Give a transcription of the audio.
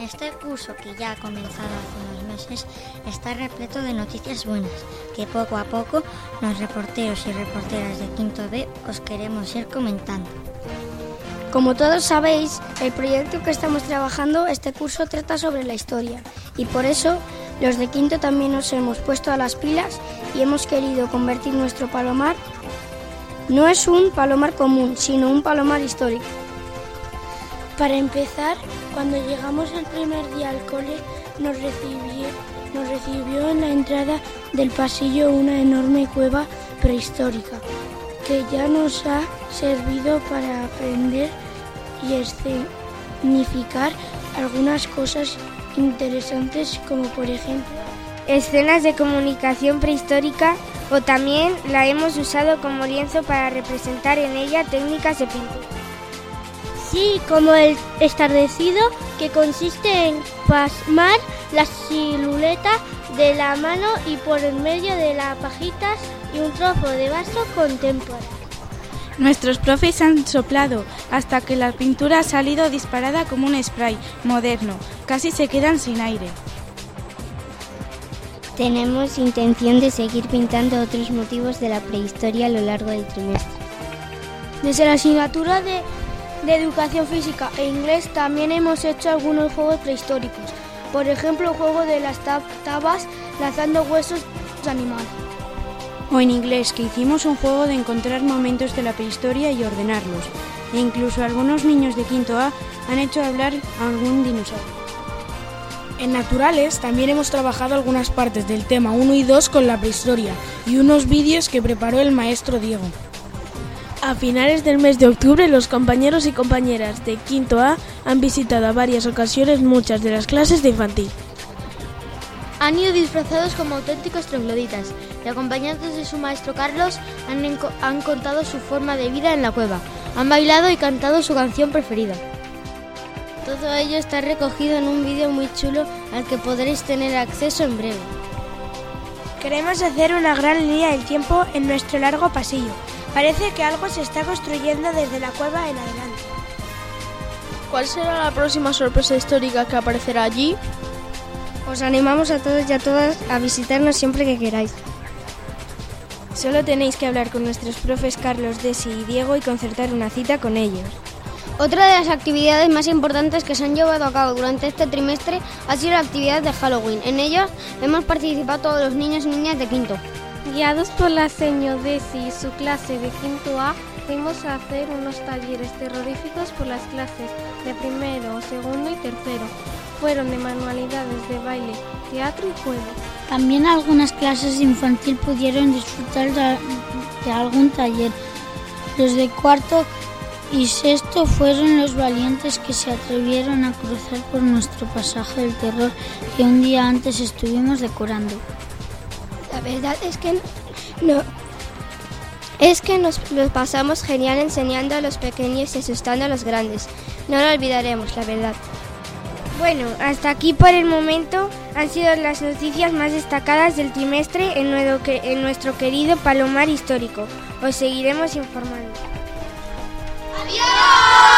Este curso, que ya ha comenzado hace unos meses, está repleto de noticias buenas, que poco a poco los reporteros y reporteras de Quinto B os queremos ir comentando. Como todos sabéis, el proyecto que estamos trabajando este curso trata sobre la historia y por eso los de Quinto también nos hemos puesto a las pilas y hemos querido convertir nuestro palomar no es un palomar común, sino un palomar histórico. Para empezar, cuando llegamos el primer día al cole, nos recibió, en la entrada del pasillo una enorme cueva prehistórica que ya nos ha servido para aprender y escenificar algunas cosas interesantes como por ejemplo escenas de comunicación prehistórica o también la hemos usado como lienzo para representar en ella técnicas de pintura. Sí, como el estardecido que consiste en pasmar la silueta de la mano y por el medio de las pajitas y un trozo de vaso contemporáneo. Nuestros profes han soplado hasta que la pintura ha salido disparada como un spray moderno. Casi se quedan sin aire. Tenemos intención de seguir pintando otros motivos de la prehistoria a lo largo del trimestre. Desde la asignatura de, de Educación Física e Inglés también hemos hecho algunos juegos prehistóricos. Por ejemplo, el juego de las tabas lanzando huesos de animales. O en inglés, que hicimos un juego de encontrar momentos de la prehistoria y ordenarlos. E incluso algunos niños de quinto A han hecho hablar a algún dinosaurio. En Naturales también hemos trabajado algunas partes del tema 1 y 2 con la prehistoria y unos vídeos que preparó el maestro Diego. A finales del mes de octubre los compañeros y compañeras de quinto A han visitado a varias ocasiones muchas de las clases de infantil. Han ido disfrazados como auténticos trogloditas y acompañados de su maestro Carlos han, han contado su forma de vida en la cueva, han bailado y cantado su canción preferida. Todo ello está recogido en un vídeo muy chulo al que podréis tener acceso en breve. Queremos hacer una gran línea del tiempo en nuestro largo pasillo. Parece que algo se está construyendo desde la cueva en adelante. ¿Cuál será la próxima sorpresa histórica que aparecerá allí? Os animamos a todos y a todas a visitarnos siempre que queráis. Solo tenéis que hablar con nuestros profes Carlos, Desi y Diego y concertar una cita con ellos. Otra de las actividades más importantes que se han llevado a cabo durante este trimestre ha sido la actividad de Halloween. En ella hemos participado todos los niños y niñas de quinto. Guiados por la seño Desi y su clase de quinto A, fuimos a hacer unos talleres terroríficos por las clases de primero, segundo y tercero. Fueron de manualidades de baile, teatro y juego. También algunas clases infantil pudieron disfrutar de, de algún taller. Los de cuarto y sexto fueron los valientes que se atrevieron a cruzar por nuestro pasaje del terror que un día antes estuvimos decorando. Verdad es que no. Es que nos lo pasamos genial enseñando a los pequeños y asustando a los grandes. No lo olvidaremos, la verdad. Bueno, hasta aquí por el momento han sido las noticias más destacadas del trimestre en nuestro, en nuestro querido Palomar Histórico. Os seguiremos informando. ¡Adiós!